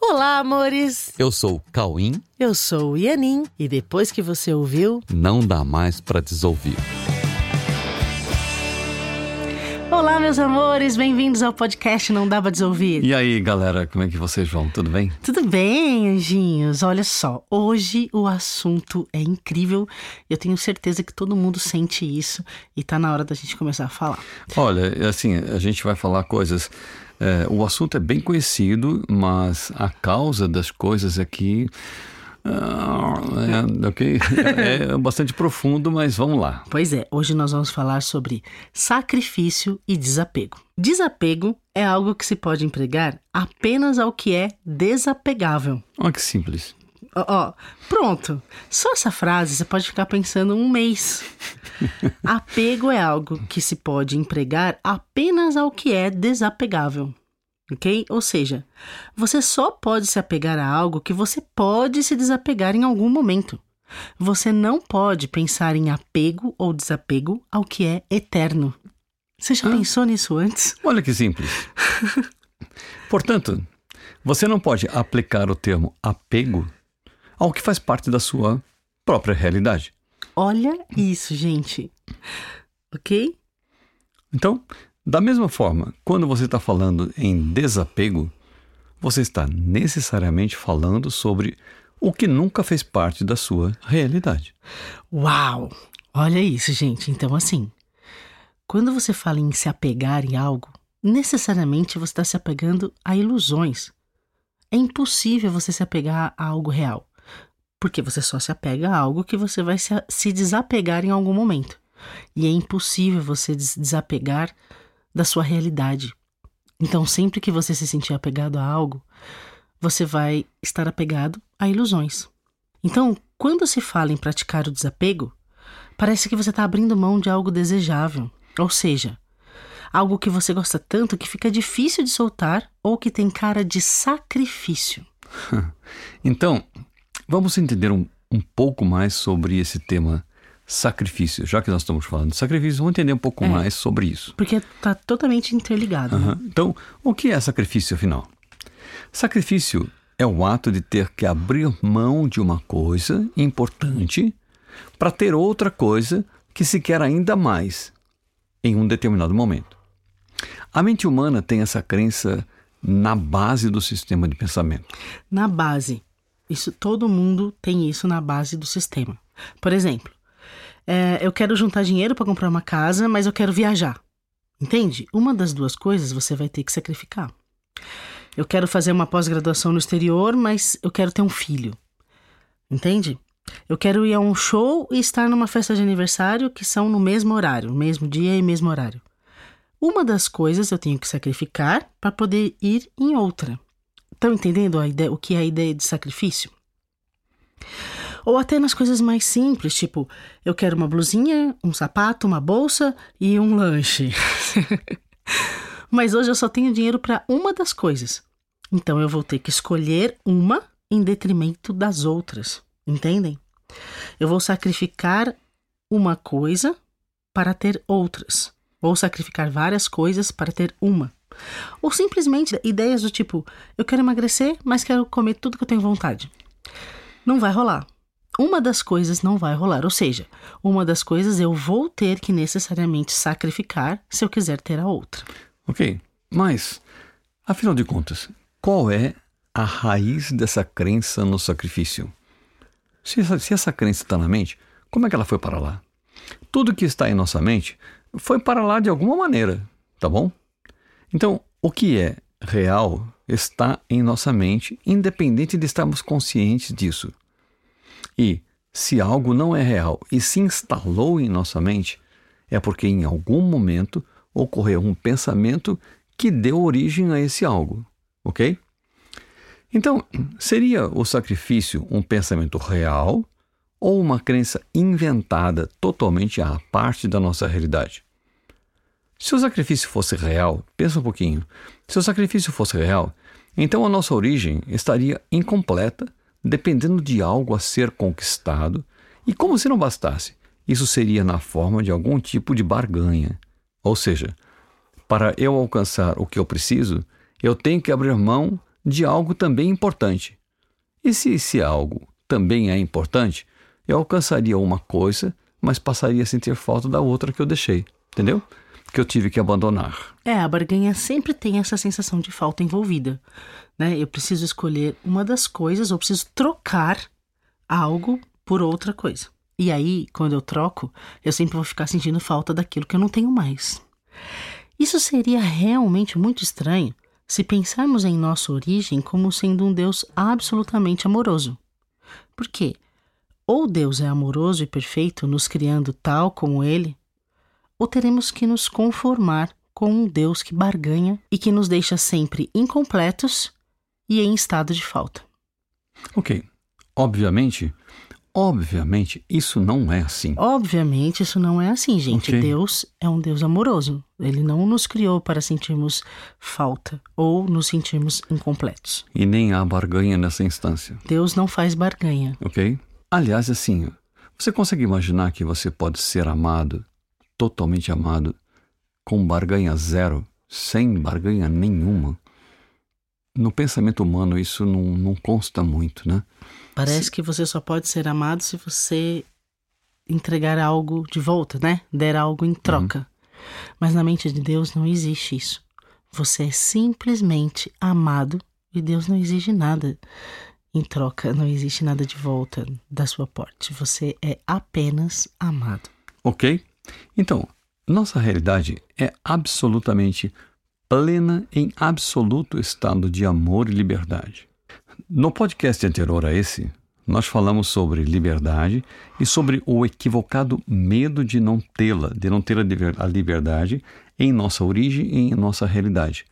Olá, amores! Eu sou o Cauim. Eu sou o Ianin e depois que você ouviu, não dá mais para desouvir. Olá, meus amores, bem-vindos ao podcast Não Dá Pra Desouvir. E aí, galera, como é que vocês vão? Tudo bem? Tudo bem, anjinhos? Olha só, hoje o assunto é incrível. Eu tenho certeza que todo mundo sente isso e tá na hora da gente começar a falar. Olha, assim, a gente vai falar coisas é, o assunto é bem conhecido, mas a causa das coisas aqui. É, ok? É, é bastante profundo, mas vamos lá. Pois é, hoje nós vamos falar sobre sacrifício e desapego. Desapego é algo que se pode empregar apenas ao que é desapegável. Olha que simples. Ó, pronto. Só essa frase você pode ficar pensando um mês. Apego é algo que se pode empregar apenas ao que é desapegável. Ok? Ou seja, você só pode se apegar a algo que você pode se desapegar em algum momento. Você não pode pensar em apego ou desapego ao que é eterno. Você já ah, pensou nisso antes? Olha que simples. Portanto, você não pode aplicar o termo apego ao que faz parte da sua própria realidade. Olha isso, gente. Ok? Então, da mesma forma, quando você está falando em desapego, você está necessariamente falando sobre o que nunca fez parte da sua realidade. Uau! Olha isso, gente. Então, assim, quando você fala em se apegar em algo, necessariamente você está se apegando a ilusões. É impossível você se apegar a algo real. Porque você só se apega a algo que você vai se, se desapegar em algum momento. E é impossível você desapegar da sua realidade. Então, sempre que você se sentir apegado a algo, você vai estar apegado a ilusões. Então, quando se fala em praticar o desapego, parece que você está abrindo mão de algo desejável, ou seja, algo que você gosta tanto que fica difícil de soltar ou que tem cara de sacrifício. então, Vamos entender um, um pouco mais sobre esse tema sacrifício. Já que nós estamos falando de sacrifício, vamos entender um pouco é, mais sobre isso. Porque está totalmente interligado. Uhum. Né? Então, o que é sacrifício, afinal? Sacrifício é o ato de ter que abrir mão de uma coisa importante para ter outra coisa que se quer ainda mais em um determinado momento. A mente humana tem essa crença na base do sistema de pensamento. Na base. Isso todo mundo tem isso na base do sistema. Por exemplo, é, eu quero juntar dinheiro para comprar uma casa, mas eu quero viajar. Entende? Uma das duas coisas você vai ter que sacrificar. Eu quero fazer uma pós-graduação no exterior, mas eu quero ter um filho. Entende? Eu quero ir a um show e estar numa festa de aniversário que são no mesmo horário, mesmo dia e mesmo horário. Uma das coisas eu tenho que sacrificar para poder ir em outra. Estão entendendo a ideia, o que é a ideia de sacrifício? Ou até nas coisas mais simples, tipo, eu quero uma blusinha, um sapato, uma bolsa e um lanche. Mas hoje eu só tenho dinheiro para uma das coisas. Então eu vou ter que escolher uma em detrimento das outras. Entendem? Eu vou sacrificar uma coisa para ter outras. Ou sacrificar várias coisas para ter uma. Ou simplesmente ideias do tipo: eu quero emagrecer, mas quero comer tudo que eu tenho vontade. Não vai rolar. Uma das coisas não vai rolar, ou seja, uma das coisas eu vou ter que necessariamente sacrificar se eu quiser ter a outra. Ok, mas, afinal de contas, qual é a raiz dessa crença no sacrifício? Se essa, se essa crença está na mente, como é que ela foi para lá? Tudo que está em nossa mente foi para lá de alguma maneira, tá bom? Então, o que é real está em nossa mente, independente de estarmos conscientes disso. E se algo não é real e se instalou em nossa mente, é porque em algum momento ocorreu um pensamento que deu origem a esse algo, ok? Então, seria o sacrifício um pensamento real ou uma crença inventada totalmente à parte da nossa realidade? Se o sacrifício fosse real, pensa um pouquinho. Se o sacrifício fosse real, então a nossa origem estaria incompleta, dependendo de algo a ser conquistado, e como se não bastasse, isso seria na forma de algum tipo de barganha. Ou seja, para eu alcançar o que eu preciso, eu tenho que abrir mão de algo também importante. E se esse algo também é importante, eu alcançaria uma coisa, mas passaria a sentir falta da outra que eu deixei, entendeu? Que eu tive que abandonar. É, a barganha sempre tem essa sensação de falta envolvida. Né? Eu preciso escolher uma das coisas, ou preciso trocar algo por outra coisa. E aí, quando eu troco, eu sempre vou ficar sentindo falta daquilo que eu não tenho mais. Isso seria realmente muito estranho se pensarmos em nossa origem como sendo um Deus absolutamente amoroso. Por quê? Ou Deus é amoroso e perfeito, nos criando tal como Ele, ou teremos que nos conformar com um Deus que barganha e que nos deixa sempre incompletos e em estado de falta. Ok. Obviamente, obviamente, isso não é assim. Obviamente, isso não é assim, gente. Ok. Deus é um Deus amoroso. Ele não nos criou para sentirmos falta ou nos sentirmos incompletos. E nem há barganha nessa instância, Deus não faz barganha. ok? Aliás, assim, você consegue imaginar que você pode ser amado, totalmente amado, com barganha zero, sem barganha nenhuma? No pensamento humano, isso não, não consta muito, né? Parece que você só pode ser amado se você entregar algo de volta, né? Der algo em troca. Mas na mente de Deus não existe isso. Você é simplesmente amado e Deus não exige nada em troca, não existe nada de volta da sua parte. Você é apenas amado. Ok? Então, nossa realidade é absolutamente plena em absoluto estado de amor e liberdade. No podcast anterior a esse, nós falamos sobre liberdade e sobre o equivocado medo de não tê-la, de não ter a liber- a liberdade em nossa origem e em nossa realidade,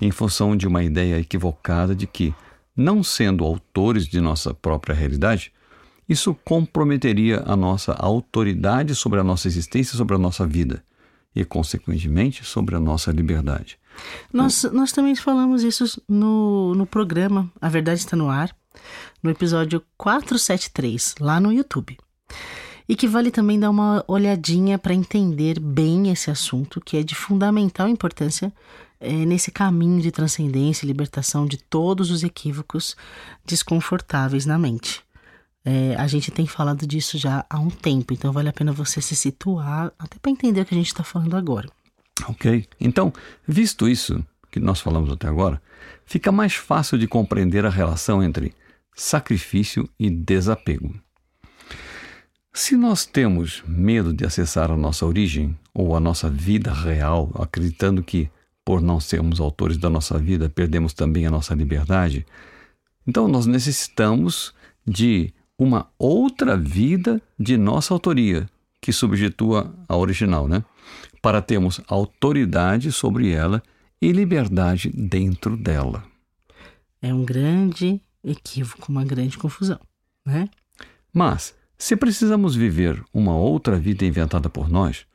em função de uma ideia equivocada de que, não sendo autores de nossa própria realidade, isso comprometeria a nossa autoridade sobre a nossa existência, sobre a nossa vida e, consequentemente, sobre a nossa liberdade. Nós, nós também falamos isso no, no programa A Verdade Está no Ar, no episódio 473, lá no YouTube. E que vale também dar uma olhadinha para entender bem esse assunto, que é de fundamental importância eh, nesse caminho de transcendência e libertação de todos os equívocos desconfortáveis na mente. Eh, a gente tem falado disso já há um tempo, então vale a pena você se situar, até para entender o que a gente está falando agora. Ok? Então, visto isso que nós falamos até agora, fica mais fácil de compreender a relação entre sacrifício e desapego. Se nós temos medo de acessar a nossa origem ou a nossa vida real, acreditando que, por não sermos autores da nossa vida, perdemos também a nossa liberdade, então nós necessitamos de uma outra vida de nossa autoria, que substitua a original, né? Para termos autoridade sobre ela e liberdade dentro dela. É um grande equívoco, uma grande confusão, né? Mas, se precisamos viver uma outra vida inventada por nós,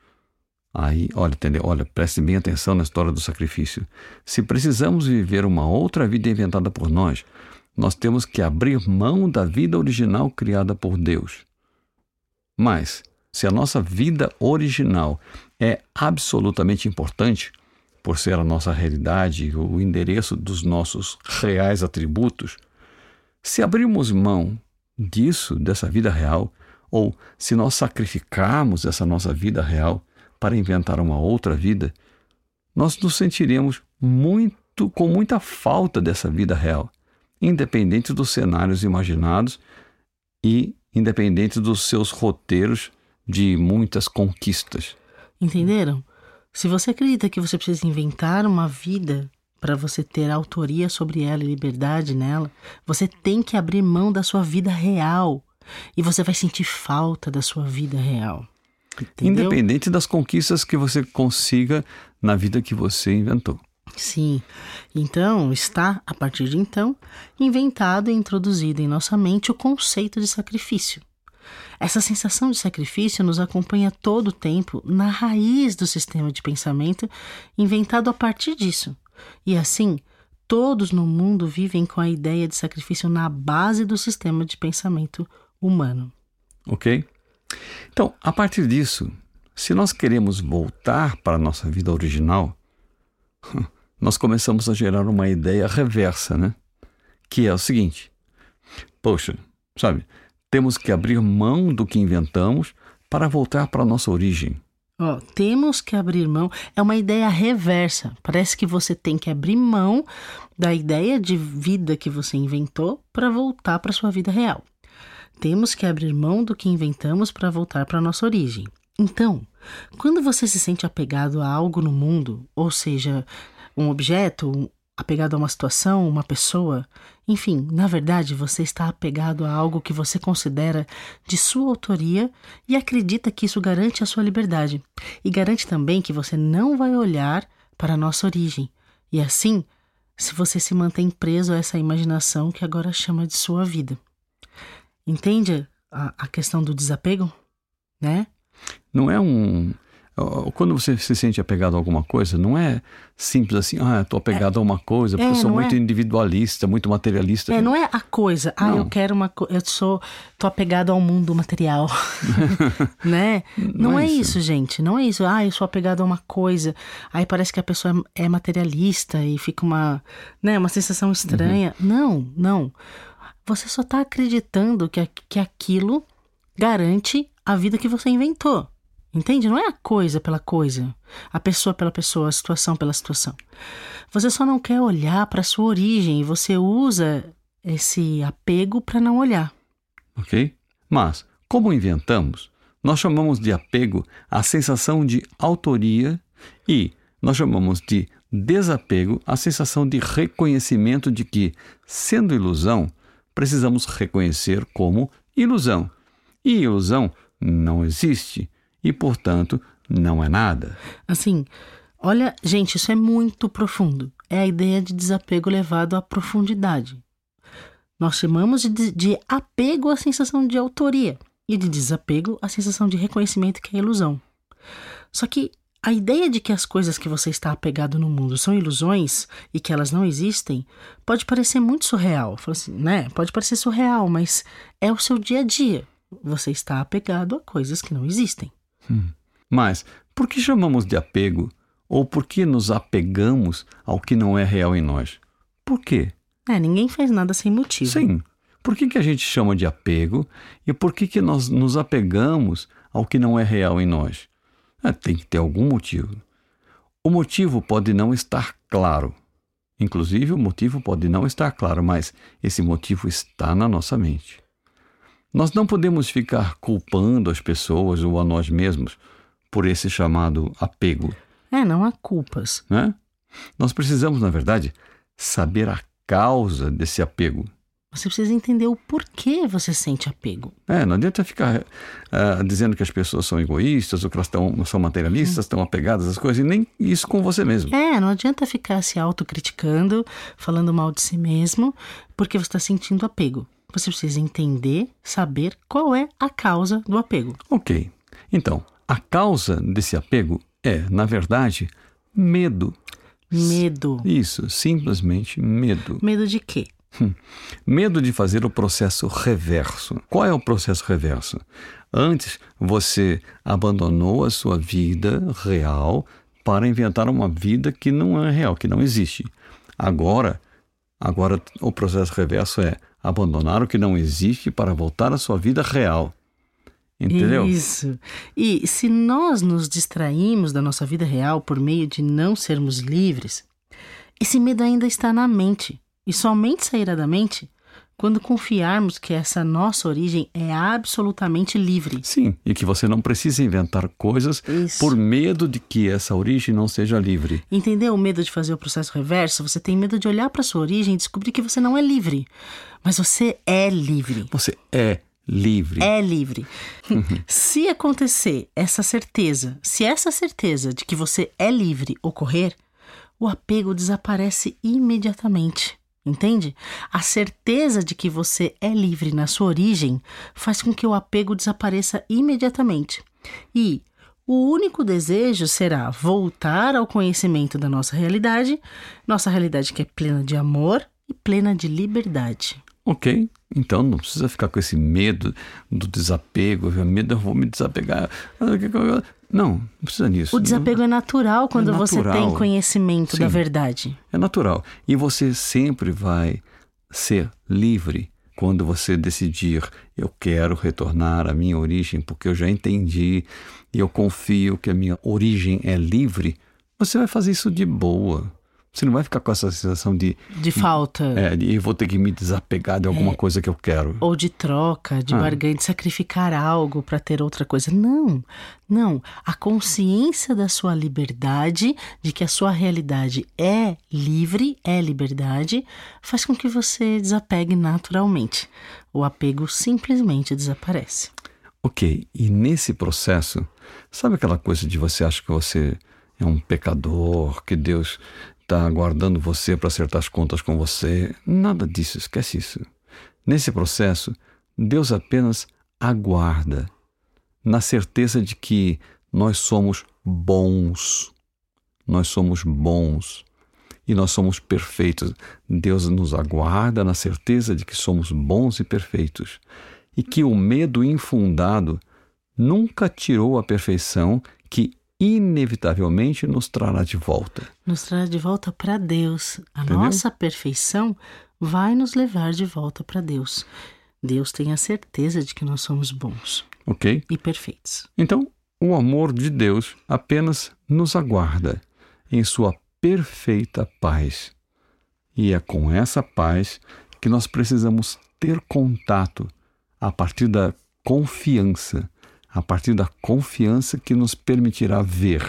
aí, olha, entendeu? Olha, preste bem atenção na história do sacrifício. Se precisamos viver uma outra vida inventada por nós, nós temos que abrir mão da vida original criada por Deus. Mas, se a nossa vida original é absolutamente importante, por ser a nossa realidade, o endereço dos nossos reais atributos, se abrirmos mão disso, dessa vida real, ou se nós sacrificarmos essa nossa vida real para inventar uma outra vida, nós nos sentiremos muito com muita falta dessa vida real, independente dos cenários imaginados e independente dos seus roteiros de muitas conquistas. Entenderam? Se você acredita que você precisa inventar uma vida para você ter autoria sobre ela e liberdade nela, você tem que abrir mão da sua vida real. E você vai sentir falta da sua vida real. Entendeu? Independente das conquistas que você consiga na vida que você inventou. Sim. Então, está, a partir de então, inventado e introduzido em nossa mente o conceito de sacrifício. Essa sensação de sacrifício nos acompanha todo o tempo na raiz do sistema de pensamento inventado a partir disso. E assim, todos no mundo vivem com a ideia de sacrifício na base do sistema de pensamento humano. Ok? Então, a partir disso, se nós queremos voltar para a nossa vida original, nós começamos a gerar uma ideia reversa, né? que é o seguinte: poxa, sabe, temos que abrir mão do que inventamos para voltar para a nossa origem. Ó, temos que abrir mão. É uma ideia reversa. Parece que você tem que abrir mão da ideia de vida que você inventou para voltar para sua vida real. Temos que abrir mão do que inventamos para voltar para nossa origem. Então, quando você se sente apegado a algo no mundo, ou seja, um objeto, apegado a uma situação, uma pessoa, enfim, na verdade você está apegado a algo que você considera de sua autoria e acredita que isso garante a sua liberdade. E garante também que você não vai olhar para a nossa origem. E assim, se você se mantém preso a essa imaginação que agora chama de sua vida. Entende a, a questão do desapego? Né? Não é um quando você se sente apegado a alguma coisa, não é simples assim, ah, estou apegado é, a uma coisa, porque é, eu sou muito é, individualista, muito materialista. É, não é a coisa, ah, eu quero uma coisa, eu sou, tô apegado ao mundo material, né? Não, não é, isso. isso. gente, não é isso, ah, eu sou apegado a uma coisa, aí parece que a pessoa é materialista e fica uma, né, uma sensação estranha. Uhum. Não, não. Você só está acreditando que, que aquilo garante a vida que você inventou. Entende? Não é a coisa pela coisa, a pessoa pela pessoa, a situação pela situação. Você só não quer olhar para sua origem e você usa esse apego para não olhar. Ok? Mas, como inventamos, nós chamamos de apego a sensação de autoria e nós chamamos de desapego a sensação de reconhecimento de que, sendo ilusão, precisamos reconhecer como ilusão. E ilusão não existe e, portanto, não é nada. Assim, olha, gente, isso é muito profundo. É a ideia de desapego levado à profundidade. Nós chamamos de, de apego à sensação de autoria e de desapego à sensação de reconhecimento que é ilusão. Só que a ideia de que as coisas que você está apegado no mundo são ilusões e que elas não existem pode parecer muito surreal. Assim, né? Pode parecer surreal, mas é o seu dia a dia. Você está apegado a coisas que não existem. Hum. Mas por que chamamos de apego? Ou por que nos apegamos ao que não é real em nós? Por quê? É, ninguém faz nada sem motivo. Sim. Por que, que a gente chama de apego e por que, que nós nos apegamos ao que não é real em nós? É, tem que ter algum motivo. O motivo pode não estar claro. Inclusive, o motivo pode não estar claro, mas esse motivo está na nossa mente. Nós não podemos ficar culpando as pessoas ou a nós mesmos por esse chamado apego. É, não há culpas. Né? Nós precisamos, na verdade, saber a causa desse apego. Você precisa entender o porquê você sente apego. É, não adianta ficar uh, dizendo que as pessoas são egoístas ou que elas tão, são materialistas, estão apegadas às coisas, e nem isso com você mesmo. É, não adianta ficar se autocriticando, falando mal de si mesmo, porque você está sentindo apego. Você precisa entender, saber qual é a causa do apego. Ok. Então, a causa desse apego é, na verdade, medo. Medo. Isso, simplesmente medo. Medo de quê? Hum. Medo de fazer o processo reverso. Qual é o processo reverso? Antes, você abandonou a sua vida real para inventar uma vida que não é real, que não existe. Agora, agora o processo reverso é abandonar o que não existe para voltar à sua vida real. Entendeu? Isso. E se nós nos distraímos da nossa vida real por meio de não sermos livres, esse medo ainda está na mente e somente sairá da mente quando confiarmos que essa nossa origem é absolutamente livre. Sim, e que você não precisa inventar coisas Isso. por medo de que essa origem não seja livre. Entendeu o medo de fazer o processo reverso? Você tem medo de olhar para sua origem e descobrir que você não é livre. Mas você é livre. Você é livre. É livre. se acontecer essa certeza, se essa certeza de que você é livre ocorrer, o apego desaparece imediatamente. Entende? A certeza de que você é livre na sua origem faz com que o apego desapareça imediatamente. E o único desejo será voltar ao conhecimento da nossa realidade, nossa realidade que é plena de amor e plena de liberdade. Ok, então não precisa ficar com esse medo do desapego, medo eu vou me desapegar. Não, não precisa disso. O desapego não. é natural quando é natural. você tem conhecimento Sim, da verdade. É natural. E você sempre vai ser livre quando você decidir eu quero retornar à minha origem porque eu já entendi e eu confio que a minha origem é livre, você vai fazer isso de boa. Você não vai ficar com essa sensação de. De falta. É, de eu vou ter que me desapegar de alguma é, coisa que eu quero. Ou de troca, de ah. barganha, de sacrificar algo para ter outra coisa. Não, não. A consciência da sua liberdade, de que a sua realidade é livre, é liberdade, faz com que você desapegue naturalmente. O apego simplesmente desaparece. Ok, e nesse processo, sabe aquela coisa de você acha que você é um pecador, que Deus está aguardando você para acertar as contas com você. Nada disso, esquece isso. Nesse processo, Deus apenas aguarda, na certeza de que nós somos bons. Nós somos bons e nós somos perfeitos. Deus nos aguarda na certeza de que somos bons e perfeitos e que o medo infundado nunca tirou a perfeição que inevitavelmente nos trará de volta. Nos trará de volta para Deus. A Entendeu? nossa perfeição vai nos levar de volta para Deus. Deus tem a certeza de que nós somos bons. Ok. E perfeitos. Então, o amor de Deus apenas nos aguarda em sua perfeita paz. E é com essa paz que nós precisamos ter contato a partir da confiança a partir da confiança que nos permitirá ver,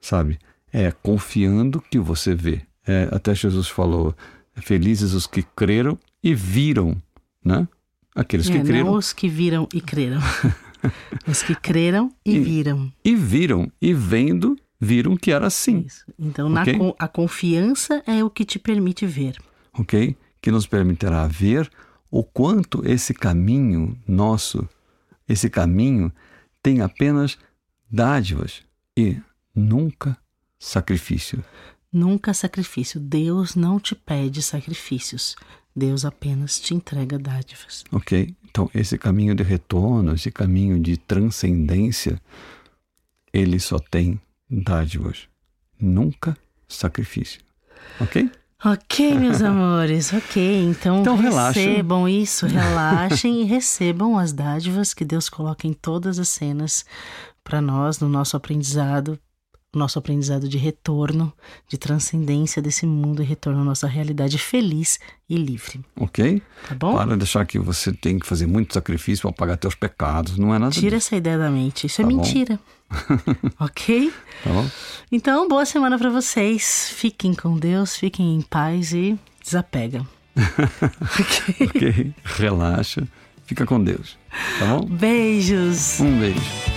sabe? É confiando que você vê. É, até Jesus falou: felizes os que creram e viram, né? Aqueles que é, creram. Não os que viram e creram. os que creram e, e, viram. E viram, e vendo, viram que era assim. Isso. Então, okay? na, a confiança é o que te permite ver. Ok? Que nos permitirá ver o quanto esse caminho nosso, esse caminho tem apenas dádivas e nunca sacrifício. Nunca sacrifício. Deus não te pede sacrifícios. Deus apenas te entrega dádivas. Ok. Então, esse caminho de retorno, esse caminho de transcendência, ele só tem dádivas. Nunca sacrifício. Ok? Ok, meus amores, ok. Então, então recebam relaxa. isso, relaxem e recebam as dádivas que Deus coloca em todas as cenas para nós, no nosso aprendizado, nosso aprendizado de retorno, de transcendência desse mundo e retorno à nossa realidade feliz e livre. Ok? Tá bom? Para de achar que você tem que fazer muito sacrifício para pagar teus pecados. Não é nada Tira disso. essa ideia da mente. Isso tá é mentira. ok? Tá bom. Então, boa semana para vocês. Fiquem com Deus, fiquem em paz e desapegam. ok. ok. Relaxa. Fica com Deus. Tá bom? Beijos. Um beijo.